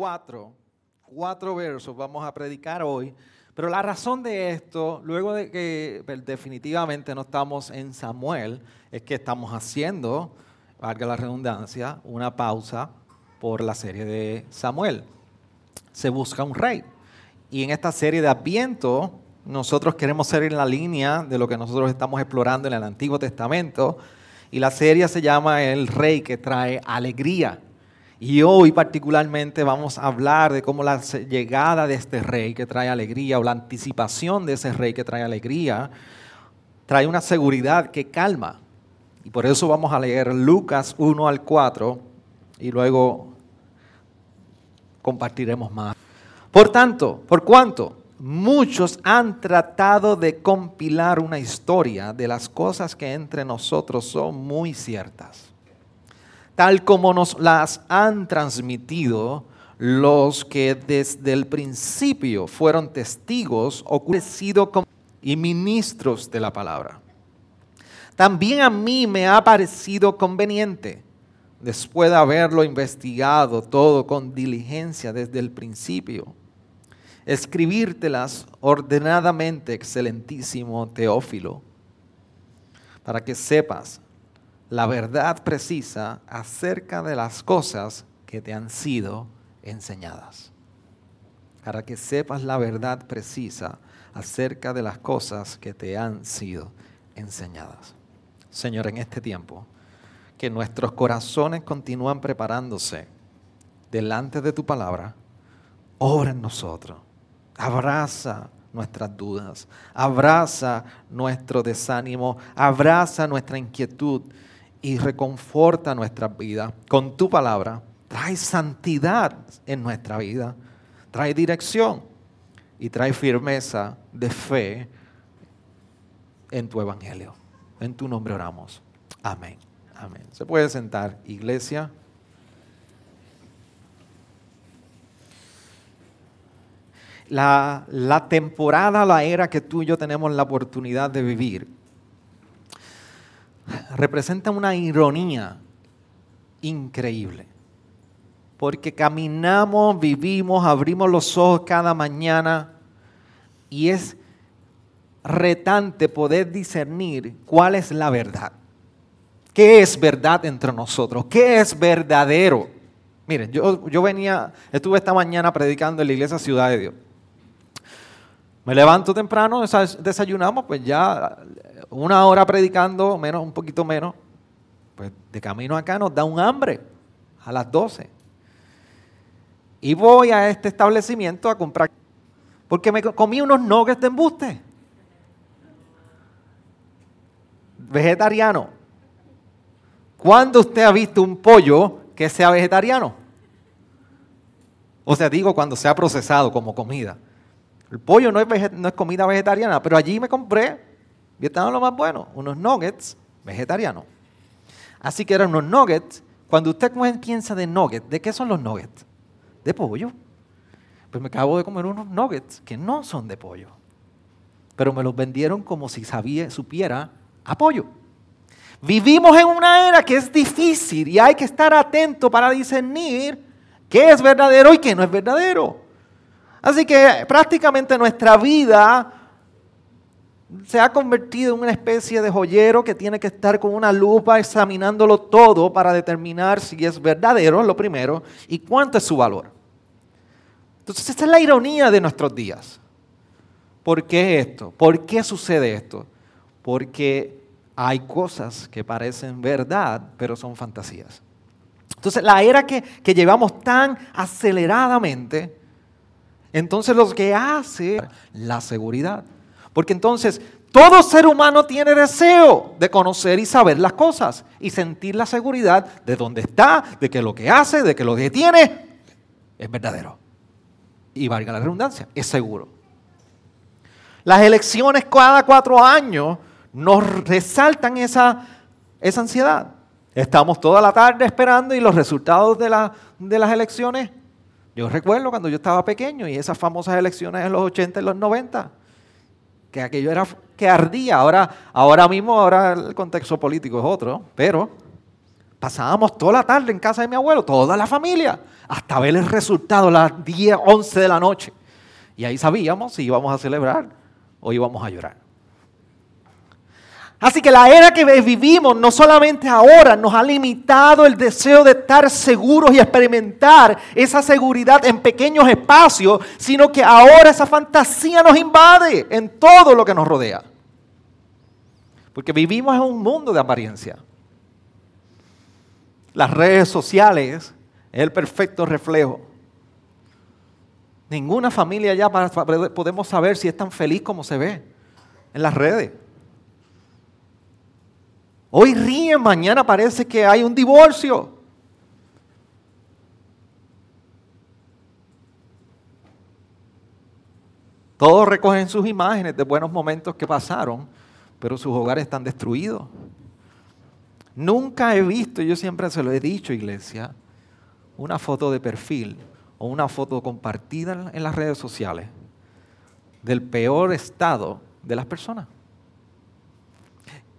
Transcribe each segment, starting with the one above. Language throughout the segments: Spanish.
4, cuatro versos vamos a predicar hoy. Pero la razón de esto, luego de que pues, definitivamente no estamos en Samuel, es que estamos haciendo, valga la redundancia, una pausa por la serie de Samuel. Se busca un rey. Y en esta serie de Adviento, nosotros queremos ser en la línea de lo que nosotros estamos explorando en el Antiguo Testamento. Y la serie se llama El Rey que trae alegría. Y hoy particularmente vamos a hablar de cómo la llegada de este rey que trae alegría o la anticipación de ese rey que trae alegría trae una seguridad que calma. Y por eso vamos a leer Lucas 1 al 4 y luego compartiremos más. Por tanto, por cuanto muchos han tratado de compilar una historia de las cosas que entre nosotros son muy ciertas tal como nos las han transmitido los que desde el principio fueron testigos y ministros de la palabra. También a mí me ha parecido conveniente, después de haberlo investigado todo con diligencia desde el principio, escribírtelas ordenadamente, excelentísimo Teófilo, para que sepas la verdad precisa acerca de las cosas que te han sido enseñadas. Para que sepas la verdad precisa acerca de las cosas que te han sido enseñadas. Señor, en este tiempo, que nuestros corazones continúan preparándose delante de tu palabra, obra en nosotros. Abraza nuestras dudas, abraza nuestro desánimo, abraza nuestra inquietud y reconforta nuestras vidas. Con tu palabra, trae santidad en nuestra vida, trae dirección y trae firmeza de fe en tu evangelio. En tu nombre oramos. Amén. Amén. Se puede sentar, iglesia. La, la temporada, la era que tú y yo tenemos la oportunidad de vivir representa una ironía increíble. Porque caminamos, vivimos, abrimos los ojos cada mañana y es retante poder discernir cuál es la verdad. ¿Qué es verdad entre nosotros? ¿Qué es verdadero? Miren, yo, yo venía, estuve esta mañana predicando en la iglesia Ciudad de Dios. Me levanto temprano, desayunamos, pues ya una hora predicando, menos, un poquito menos, pues de camino acá nos da un hambre a las 12. Y voy a este establecimiento a comprar, porque me comí unos nuggets de embuste. Vegetariano. ¿Cuándo usted ha visto un pollo que sea vegetariano? O sea, digo cuando sea procesado como comida. El pollo no es, no es comida vegetariana, pero allí me compré y estaban lo más bueno, unos nuggets vegetarianos. Así que eran unos nuggets. Cuando usted piensa de nuggets, ¿de qué son los nuggets? De pollo. Pues me acabo de comer unos nuggets que no son de pollo. Pero me los vendieron como si sabía, supiera a pollo. Vivimos en una era que es difícil y hay que estar atento para discernir qué es verdadero y qué no es verdadero. Así que prácticamente nuestra vida se ha convertido en una especie de joyero que tiene que estar con una lupa examinándolo todo para determinar si es verdadero, lo primero, y cuánto es su valor. Entonces, esta es la ironía de nuestros días. ¿Por qué esto? ¿Por qué sucede esto? Porque hay cosas que parecen verdad, pero son fantasías. Entonces, la era que, que llevamos tan aceleradamente, entonces lo que hace la seguridad. Porque entonces Todo ser humano tiene deseo de conocer y saber las cosas y sentir la seguridad de dónde está, de que lo que hace, de que lo que tiene es verdadero. Y valga la redundancia, es seguro. Las elecciones cada cuatro años nos resaltan esa, esa ansiedad. Estamos toda la tarde esperando y los resultados de, de las elecciones. Yo recuerdo cuando yo estaba pequeño y esas famosas elecciones en los 80 y los 90, que aquello era que ardía. Ahora, ahora mismo, ahora el contexto político es otro, pero pasábamos toda la tarde en casa de mi abuelo, toda la familia, hasta ver el resultado las 10, 11 de la noche. Y ahí sabíamos si íbamos a celebrar o íbamos a llorar. Así que la era que vivimos no solamente ahora nos ha limitado el deseo de estar seguros y experimentar esa seguridad en pequeños espacios, sino que ahora esa fantasía nos invade en todo lo que nos rodea. Porque vivimos en un mundo de apariencia. Las redes sociales es el perfecto reflejo. Ninguna familia ya podemos saber si es tan feliz como se ve en las redes. Hoy ríen, mañana parece que hay un divorcio. Todos recogen sus imágenes de buenos momentos que pasaron, pero sus hogares están destruidos. Nunca he visto, yo siempre se lo he dicho, iglesia, una foto de perfil o una foto compartida en las redes sociales del peor estado de las personas.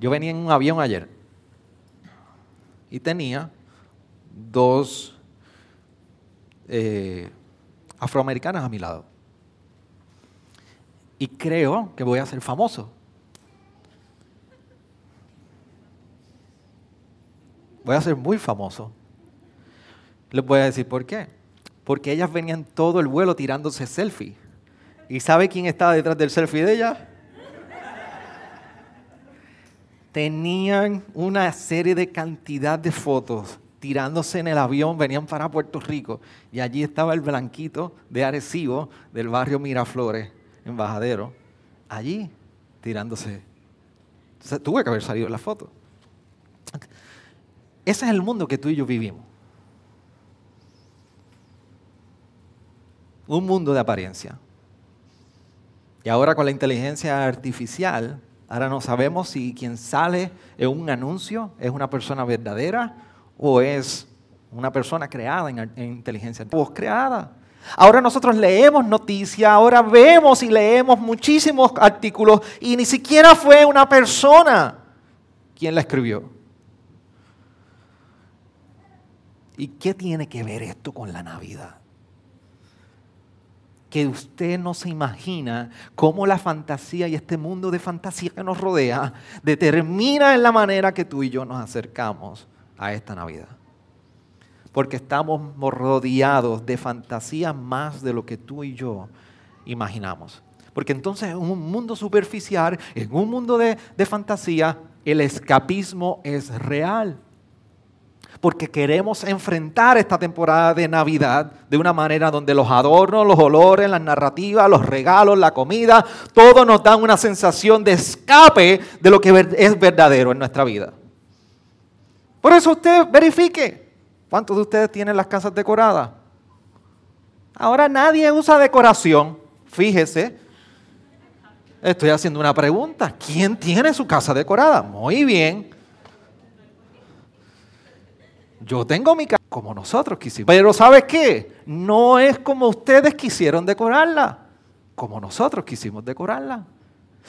Yo venía en un avión ayer y tenía dos eh, afroamericanas a mi lado. Y creo que voy a ser famoso. Voy a ser muy famoso. Les voy a decir por qué. Porque ellas venían todo el vuelo tirándose selfie. ¿Y sabe quién estaba detrás del selfie de ellas? Tenían una serie de cantidad de fotos tirándose en el avión, venían para Puerto Rico y allí estaba el blanquito de Arecibo del barrio Miraflores, en Bajadero, allí tirándose. tuve que haber salido la foto. Ese es el mundo que tú y yo vivimos. Un mundo de apariencia. Y ahora con la inteligencia artificial Ahora no sabemos si quien sale en un anuncio es una persona verdadera o es una persona creada en, inteligencia artificial. creada. Ahora nosotros leemos noticias, ahora vemos y leemos muchísimos artículos y ni siquiera fue una persona quien la escribió. ¿Y qué tiene que ver esto con la Navidad? Que usted no se imagina cómo la fantasía y este mundo de fantasía que nos rodea determina en la manera que tú y yo nos acercamos a esta Navidad. Porque estamos rodeados de fantasía más de lo que tú y yo imaginamos. Porque entonces en un mundo superficial, en un mundo de fantasía, el escapismo es real porque queremos enfrentar esta temporada de Navidad de una manera donde los adornos, los olores, las narrativas, los regalos, la comida, todo nos dan una sensación de escape de lo que es verdadero en nuestra vida. Por eso usted verifique cuántos de ustedes tienen las casas decoradas. Ahora nadie usa decoración, fíjese. Estoy haciendo una pregunta. ¿Quién tiene su casa decorada? Muy bien. Yo tengo mi casa como nosotros quisimos. Pero ¿sabes qué? No es como ustedes quisieron decorarla, como nosotros quisimos decorarla.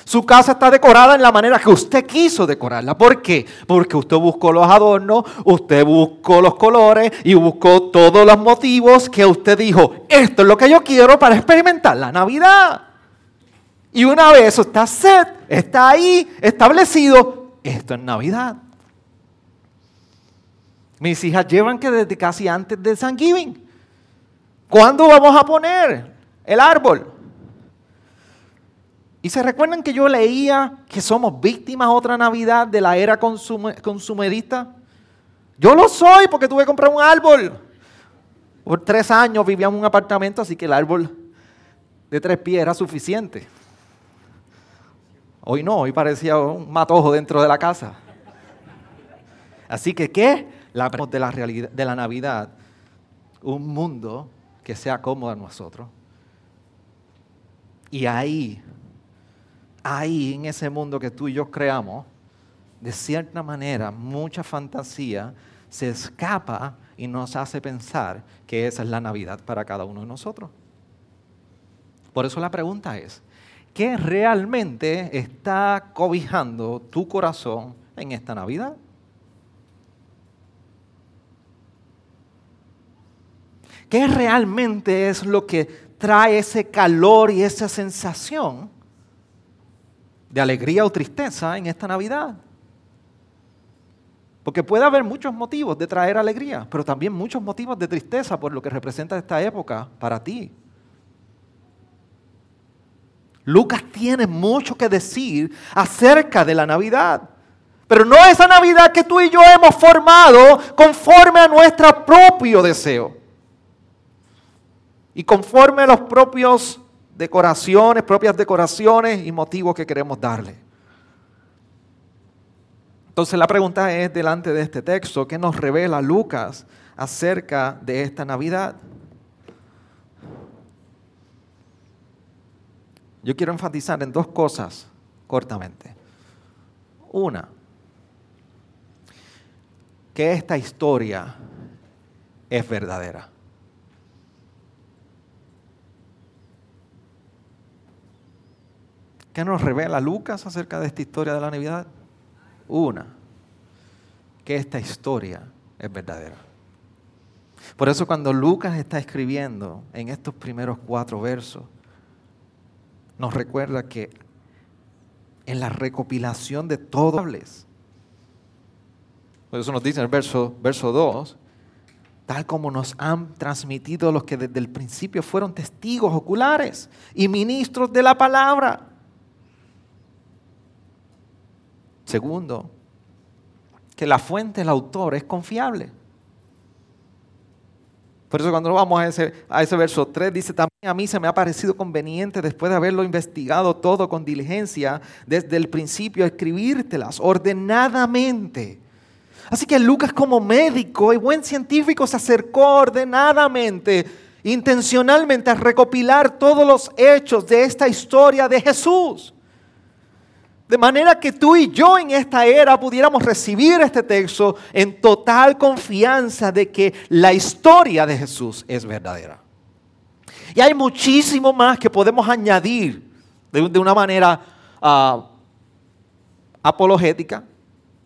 Su casa está decorada en la manera que usted quiso decorarla. ¿Por qué? Porque usted buscó los adornos, usted buscó los colores y buscó todos los motivos que usted dijo, esto es lo que yo quiero para experimentar la Navidad. Y una vez eso está set, está ahí establecido, esto es Navidad. Mis hijas llevan que desde casi antes de Thanksgiving. ¿Cuándo vamos a poner el árbol? Y se recuerdan que yo leía que somos víctimas otra Navidad de la era consumerista. Yo lo soy porque tuve que comprar un árbol. Por tres años vivía en un apartamento, así que el árbol de tres pies era suficiente. Hoy no, hoy parecía un matojo dentro de la casa. Así que, ¿qué? La de la realidad de la Navidad, un mundo que sea cómodo a nosotros. Y ahí, ahí en ese mundo que tú y yo creamos, de cierta manera, mucha fantasía se escapa y nos hace pensar que esa es la Navidad para cada uno de nosotros. Por eso la pregunta es, ¿qué realmente está cobijando tu corazón en esta Navidad? ¿Qué realmente es lo que trae ese calor y esa sensación de alegría o tristeza en esta Navidad? Porque puede haber muchos motivos de traer alegría, pero también muchos motivos de tristeza por lo que representa esta época para ti. Lucas tiene mucho que decir acerca de la Navidad. Pero no esa Navidad que tú y yo hemos formado conforme a nuestro propio deseo. Y conforme a los propios decoraciones, propias decoraciones y motivos que queremos darle. Entonces la pregunta es delante de este texto, ¿qué nos revela Lucas acerca de esta Navidad? Yo quiero enfatizar en dos cosas cortamente. Una, que esta historia es verdadera. ¿Qué nos revela Lucas acerca de esta historia de la Navidad? Una, que esta historia es verdadera. Por eso cuando Lucas está escribiendo en estos primeros cuatro versos, nos recuerda que en la recopilación de todos, por eso nos dice en el verso, verso 2, tal como nos han transmitido los que desde el principio fueron testigos oculares y ministros de la palabra. Segundo, que la fuente, el autor, es confiable. Por eso cuando vamos a ese, a ese verso 3 dice, también a mí se me ha parecido conveniente después de haberlo investigado todo con diligencia, desde el principio escribírtelas ordenadamente. Así que Lucas como médico y buen científico se acercó ordenadamente, intencionalmente a recopilar todos los hechos de esta historia de Jesús. De manera que tú y yo en esta era pudiéramos recibir este texto en total confianza de que la historia de Jesús es verdadera. Y hay muchísimo más que podemos añadir de, una manera ah, apologética,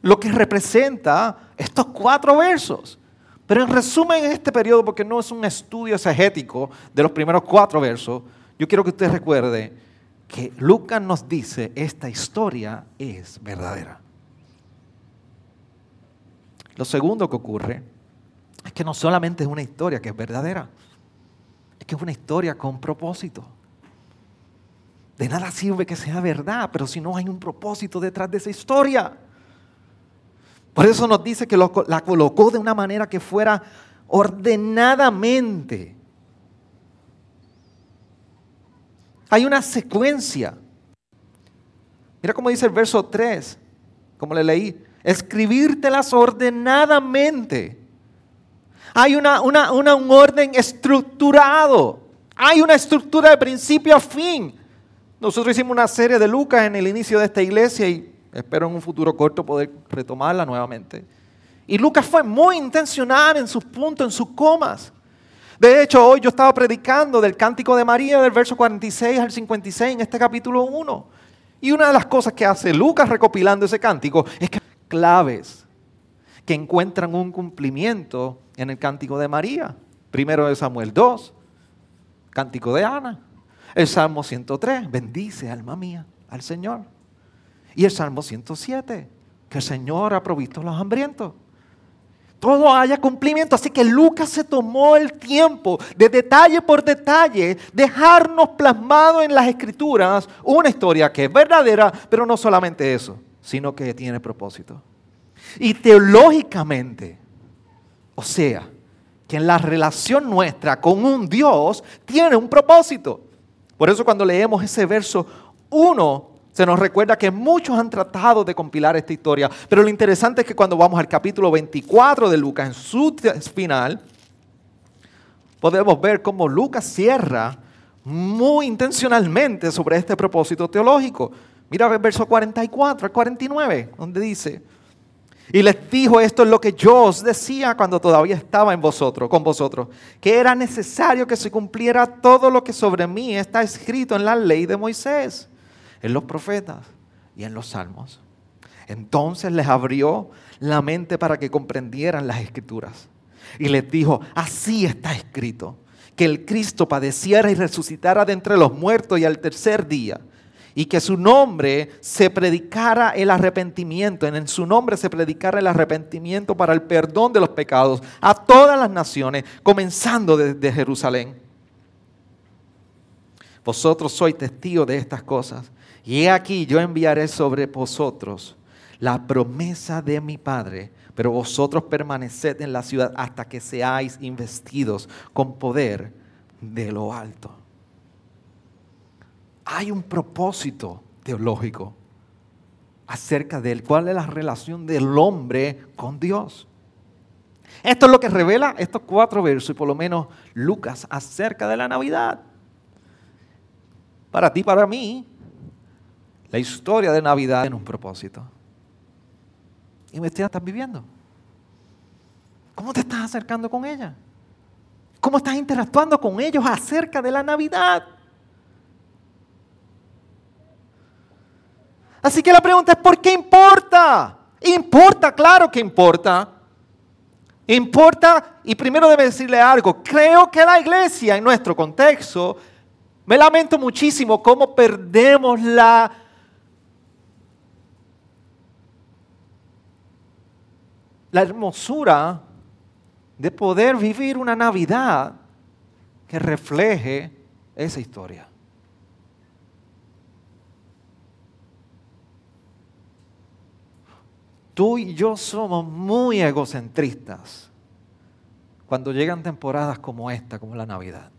lo que representa estos cuatro versos. Pero en resumen, en este periodo, porque no es un estudio exegético de los primeros cuatro versos, yo quiero que usted recuerde que Lucas nos dice esta historia es verdadera. Lo segundo que ocurre es que no solamente es una historia que es verdadera, es que es una historia con propósito. De nada sirve que sea verdad, pero si no hay un propósito detrás de esa historia. Por eso nos dice que la colocó de una manera que fuera ordenadamente Hay una secuencia. Mira cómo dice el verso 3, como le leí. Escribírtelas ordenadamente. Hay una, un orden estructurado. Hay una estructura de principio a fin. Nosotros hicimos una serie de Lucas en el inicio de esta iglesia y espero en un futuro corto poder retomarla nuevamente. Y Lucas fue muy intencional en sus puntos, en sus comas. De hecho, hoy yo estaba predicando del cántico de María del verso 46 al 56 en este capítulo 1. Y una de las cosas que hace Lucas recopilando ese cántico es que claves que encuentran un cumplimiento en el cántico de María. Primero de Samuel 2, cántico de Ana. El Salmo 103, bendice alma mía al Señor. Y el Salmo 107, que el Señor ha provisto a los hambrientos todo haya cumplimiento. Así que Lucas se tomó el tiempo de detalle por detalle dejarnos plasmado en las escrituras una historia que es verdadera, pero no solamente eso, sino que tiene propósito. Y teológicamente, o sea, que en la relación nuestra con un Dios tiene un propósito. Por eso cuando leemos ese verso 1 Se nos recuerda que muchos han tratado de compilar esta historia, pero lo interesante es que cuando vamos al capítulo 24 de Lucas, en su final, podemos ver cómo Lucas cierra muy intencionalmente sobre este propósito teológico. Mira el verso 44 al 49, donde dice, y les dijo, esto es lo que yo os decía cuando todavía estaba en vosotros, con vosotros, que era necesario que se cumpliera todo lo que sobre mí está escrito en la ley de Moisés, en los profetas y en los salmos. Entonces les abrió la mente para que comprendieran las escrituras. Y les dijo, así está escrito, que el Cristo padeciera y resucitara de entre los muertos y al tercer día y que su nombre se predicara el arrepentimiento, en su nombre se predicara el arrepentimiento para el perdón de los pecados a todas las naciones, comenzando desde Jerusalén. Vosotros sois testigos de estas cosas. Y he aquí yo enviaré sobre vosotros la promesa de mi Padre, pero vosotros permaneced en la ciudad hasta que seáis investidos con poder de lo alto hay un propósito teológico acerca de cuál es la relación del hombre con Dios. Esto es lo que revela estos cuatro versos y por lo menos Lucas acerca de la Navidad. Para ti, para mí, la historia de Navidad tiene un propósito. Y me estás viviendo. ¿Cómo te estás acercando con ella? ¿Cómo estás interactuando con ellos acerca de la Navidad? Así que la pregunta es, ¿por qué importa? Importa, claro que importa. Importa, y primero debe decirle algo, creo que la iglesia en nuestro contexto, me lamento muchísimo cómo perdemos la... la hermosura de poder vivir una Navidad que refleje esa historia. Tú y yo somos muy egocentristas cuando llegan temporadas como esta, como la Navidad.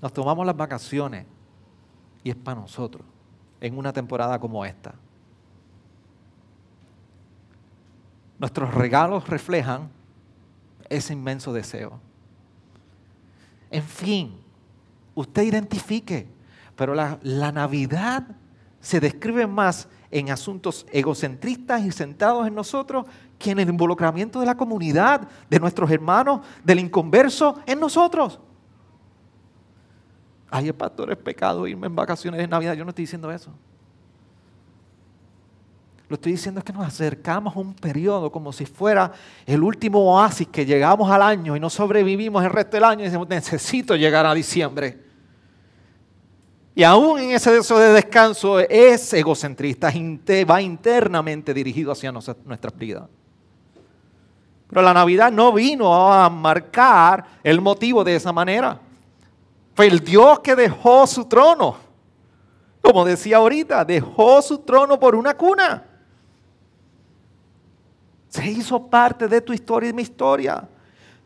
Nos tomamos las vacaciones y es para nosotros en una temporada como esta. Nuestros regalos reflejan ese inmenso deseo. En fin, usted identifique. Pero la, Navidad se describe más en asuntos egocentristas y centrados en nosotros que en el involucramiento de la comunidad, de nuestros hermanos, del inconverso en nosotros. Ay, el pastor, es pecado irme en vacaciones de Navidad. Yo no estoy diciendo eso. Lo estoy diciendo es que nos acercamos a un periodo como si fuera el último oasis que llegamos al año y no sobrevivimos el resto del año y decimos, necesito llegar a diciembre. Y aún en ese deseo de descanso es egocentrista, va internamente dirigido hacia nuestra vida. Pero la Navidad no vino a marcar el motivo de esa manera. El Dios que dejó su trono. Como decía ahorita, dejó su trono por una cuna. Se hizo parte de tu historia y mi historia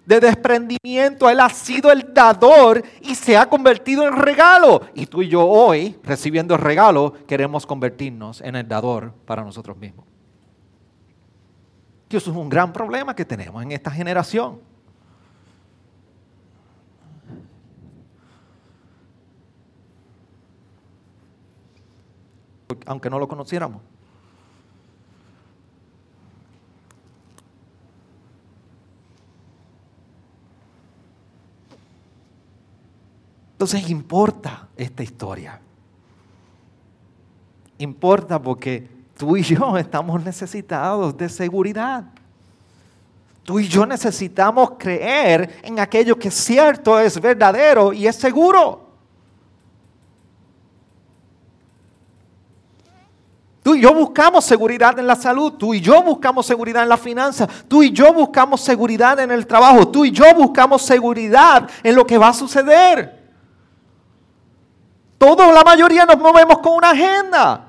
de desprendimiento. Él ha sido el dador y se ha convertido en regalo. Y tú y yo hoy, recibiendo el regalo, queremos convertirnos en el dador para nosotros mismos. Y eso es un gran problema que tenemos en esta generación. Aunque no lo conociéramos. Entonces importa esta historia. Importa porque tú y yo estamos necesitados de seguridad. Tú y yo necesitamos creer en aquello que es cierto, es verdadero y es seguro. Tú y yo buscamos seguridad en la salud, tú y yo buscamos seguridad en la finanza, tú y yo buscamos seguridad en el trabajo, tú y yo buscamos seguridad en lo que va a suceder. Todos, la mayoría, nos movemos con una agenda.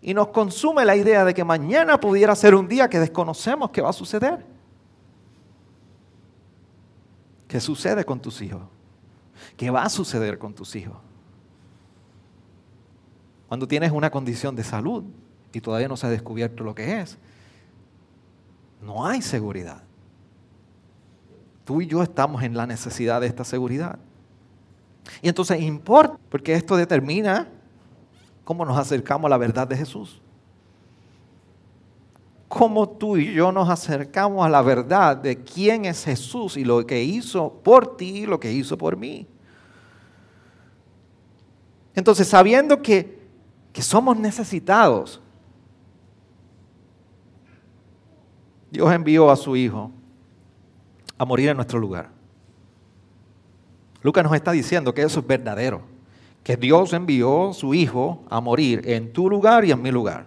Y nos consume la idea de que mañana pudiera ser un día que desconocemos qué va a suceder. que sucede con tus hijos, que va a suceder con tus hijos. Cuando tienes una condición de salud y todavía no se ha descubierto lo que es, no hay seguridad. Tú y yo estamos en la necesidad de esta seguridad. Y entonces importa, porque esto determina cómo nos acercamos a la verdad de Jesús. Cómo tú y yo nos acercamos a la verdad de quién es Jesús y lo que hizo por ti y lo que hizo por mí. Entonces, sabiendo que, que somos necesitados, Dios envió a su Hijo a morir en nuestro lugar. Lucas nos está diciendo que eso es verdadero, que Dios envió a su Hijo a morir en tu lugar y en mi lugar.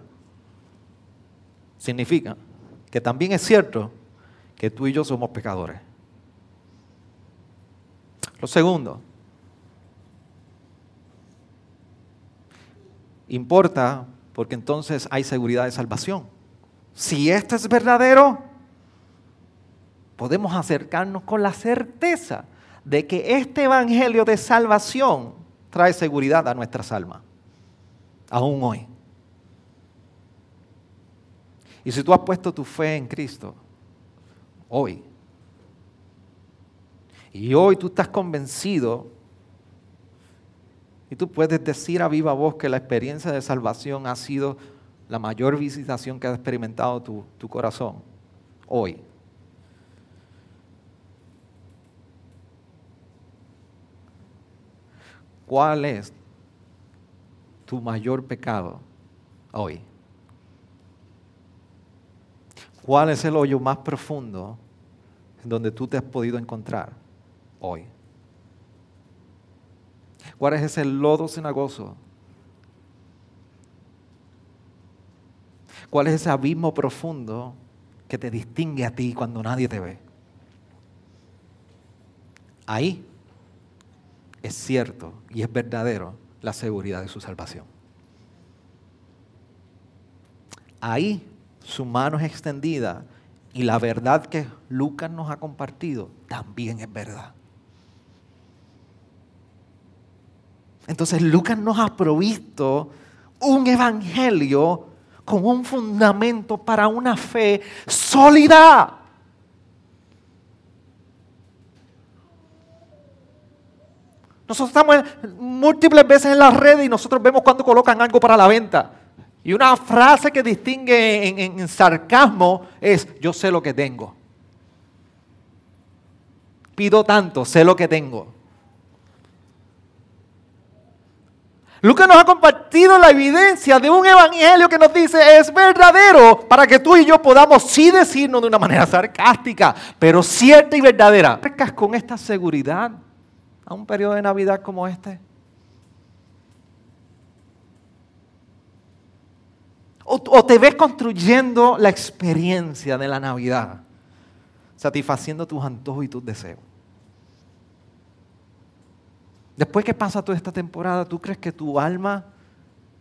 Significa que también es cierto que tú y yo somos pecadores. Lo segundo, importa porque entonces hay seguridad de salvación. Si esto es verdadero, podemos acercarnos con la certeza de que este Evangelio de salvación trae seguridad a nuestras almas, aún hoy. Y si tú has puesto tu fe en Cristo, hoy, y hoy tú estás convencido, y tú puedes decir a viva voz que la experiencia de salvación ha sido la mayor visitación que ha experimentado tu, corazón, hoy. ¿Cuál es tu mayor pecado hoy? ¿Cuál es el hoyo más profundo en donde tú te has podido encontrar hoy? ¿Cuál es ese lodo cenagoso? ¿Cuál es ese abismo profundo que te distingue a ti cuando nadie te ve? Ahí es cierto y es verdadero la seguridad de su salvación. Ahí su mano es extendida y la verdad que Lucas nos ha compartido también es verdad. Entonces Lucas nos ha provisto un evangelio con un fundamento para una fe sólida. Nosotros estamos múltiples veces en las redes y nosotros vemos cuando colocan algo para la venta. Y una frase que distingue en, sarcasmo es, yo sé lo que tengo. Pido tanto, sé lo que tengo. Lucas nos ha compartido la evidencia de un evangelio que nos dice es verdadero para que tú y yo podamos sí decirnos de una manera sarcástica, pero cierta y verdadera. con esta seguridad a un periodo de Navidad como este? O, te ves construyendo la experiencia de la Navidad, satisfaciendo tus antojos y tus deseos. Después que pasa toda esta temporada, ¿tú crees que tu alma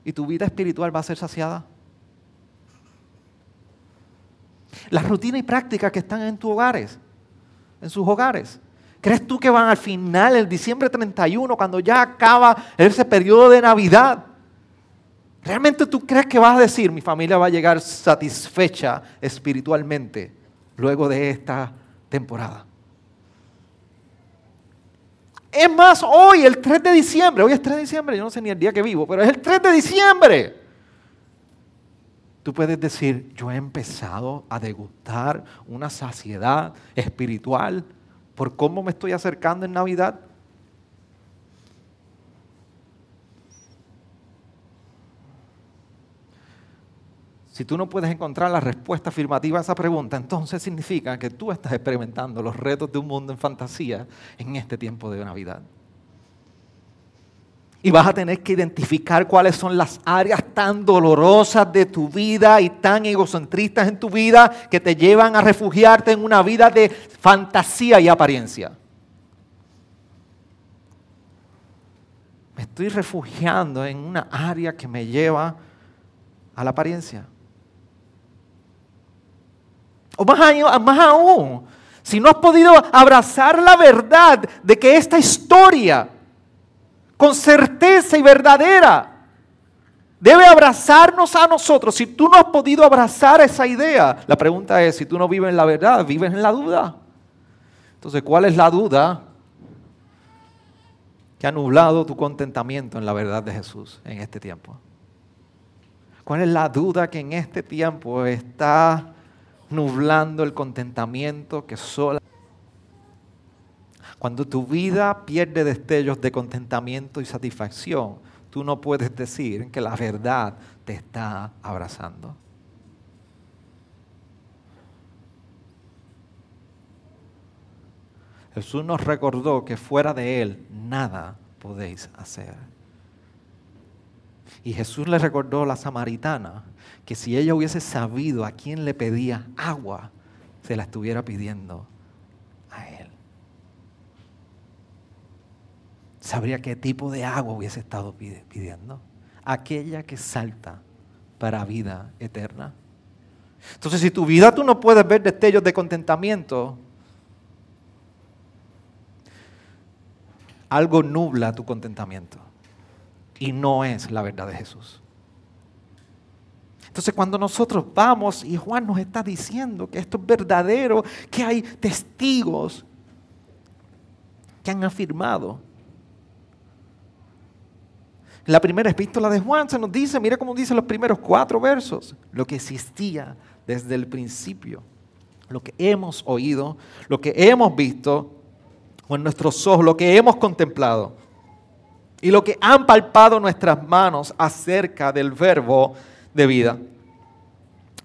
y tu vida espiritual va a ser saciada? Las rutinas y prácticas que están en tus hogares, en sus hogares, ¿Crees tú que van al final, el diciembre 31, cuando ya acaba ese periodo de Navidad? ¿Realmente tú crees que vas a decir, mi familia va a llegar satisfecha espiritualmente luego de esta temporada? Es más, hoy, el 3 de diciembre, hoy es 3 de diciembre, yo no sé ni el día que vivo, pero es el 3 de diciembre. Tú puedes decir, yo he empezado a degustar una saciedad espiritual por cómo me estoy acercando en Navidad? Si tú no puedes encontrar la respuesta afirmativa a esa pregunta, entonces significa que tú estás experimentando los retos de un mundo en fantasía en este tiempo de Navidad. Y vas a tener que identificar cuáles son las áreas tan dolorosas de tu vida y tan egocentristas en tu vida que te llevan a refugiarte en una vida de fantasía y apariencia. Me estoy refugiando en una área que me lleva a la apariencia. O más, más aún, si no has podido abrazar la verdad de que esta historia, con certeza y verdadera, debe abrazarnos a nosotros, si tú no has podido abrazar esa idea, la pregunta es, si tú no vives en la verdad, vives en la duda. Entonces, ¿cuál es la duda que ha nublado tu contentamiento en la verdad de Jesús en este tiempo? ¿Cuál es la duda que en este tiempo está nublando el contentamiento que sola. Cuando tu vida pierde destellos de contentamiento y satisfacción, tú no puedes decir que la verdad te está abrazando. Jesús nos recordó que fuera de Él nada podéis hacer. Y Jesús le recordó a la samaritana que si ella hubiese sabido a quién le pedía agua, se la estuviera pidiendo a Él. Sabría qué tipo de agua hubiese estado pidiendo. Aquella que salta para vida eterna. Entonces, si tu vida tú no puedes ver destellos de contentamiento, algo nubla tu contentamiento y no es la verdad de Jesús. Entonces cuando nosotros vamos y Juan nos está diciendo que esto es verdadero, que hay testigos que han afirmado. La primera epístola de Juan se nos dice, mira cómo dicen los primeros cuatro versos, lo que existía desde el principio, lo que hemos oído, lo que hemos visto con nuestros ojos, lo que hemos contemplado y lo que han palpado nuestras manos acerca del verbo de vida.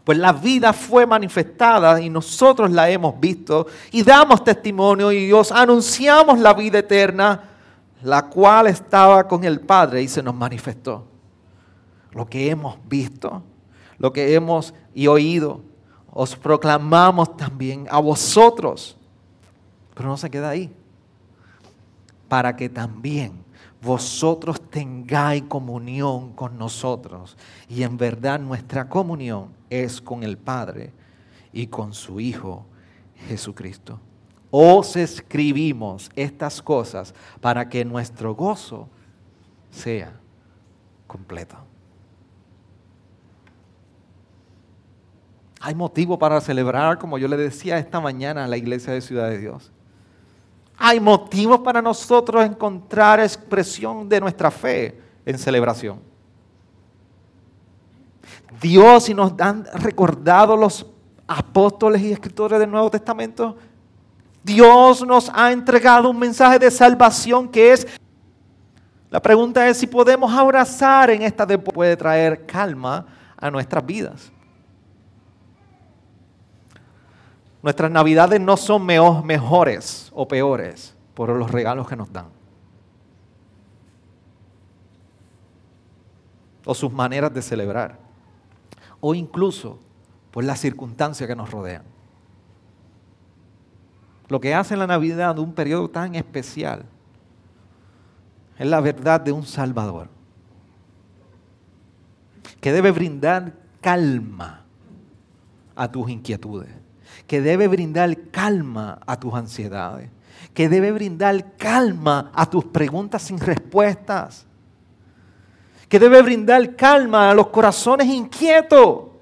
Pues la vida fue manifestada y nosotros la hemos visto y damos testimonio y os anunciamos la vida eterna, la cual estaba con el Padre y se nos manifestó. Lo que hemos visto, lo que hemos y oído, os proclamamos también a vosotros. Pero no se queda ahí. Para que también vosotros tengáis comunión con nosotros. Y en verdad nuestra comunión es con el Padre y con su Hijo Jesucristo. Os escribimos estas cosas para que nuestro gozo sea completo. Hay motivo para celebrar, como yo le decía esta mañana a la iglesia de Ciudad de Dios. Hay motivos para nosotros encontrar expresión de nuestra fe en celebración. Dios, y nos han recordado los apóstoles y escritores del Nuevo Testamento, Dios nos ha entregado un mensaje de salvación que es, la pregunta es si podemos abrazar en esta de puede traer calma a nuestras vidas. Nuestras navidades no son mejores o peores por los regalos que nos dan. O sus maneras de celebrar. O incluso por las circunstancias que nos rodean. Lo que hace la Navidad un periodo tan especial es la verdad de un Salvador que debe brindar calma a tus inquietudes que debe brindar calma a tus ansiedades, que debe brindar calma a tus preguntas sin respuestas, que debe brindar calma a los corazones inquietos.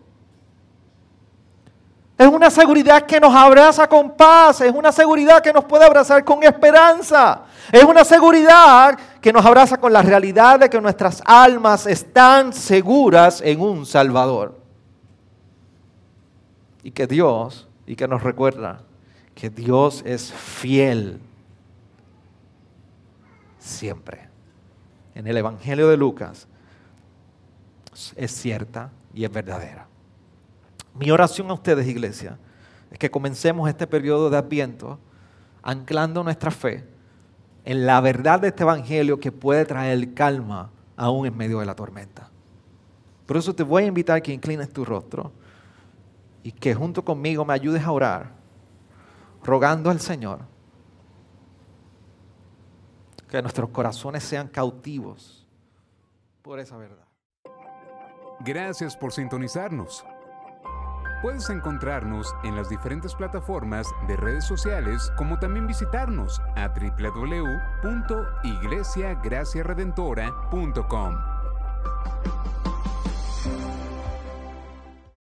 Es una seguridad que nos abraza con paz, es una seguridad que nos puede abrazar con esperanza, es una seguridad que nos abraza con la realidad de que nuestras almas están seguras en un Salvador. Y que Dios y que nos recuerda que Dios es fiel siempre. En el Evangelio de Lucas es cierta y es verdadera. Mi oración a ustedes, iglesia, es que comencemos este periodo de adviento anclando nuestra fe en la verdad de este Evangelio que puede traer calma aún en medio de la tormenta. Por eso te voy a invitar a que inclines tu rostro y que junto conmigo me ayudes a orar, rogando al Señor que nuestros corazones sean cautivos por esa verdad. Gracias por sintonizarnos. Puedes encontrarnos en las diferentes plataformas de redes sociales, como también visitarnos a www.iglesiagraciaredentora.com.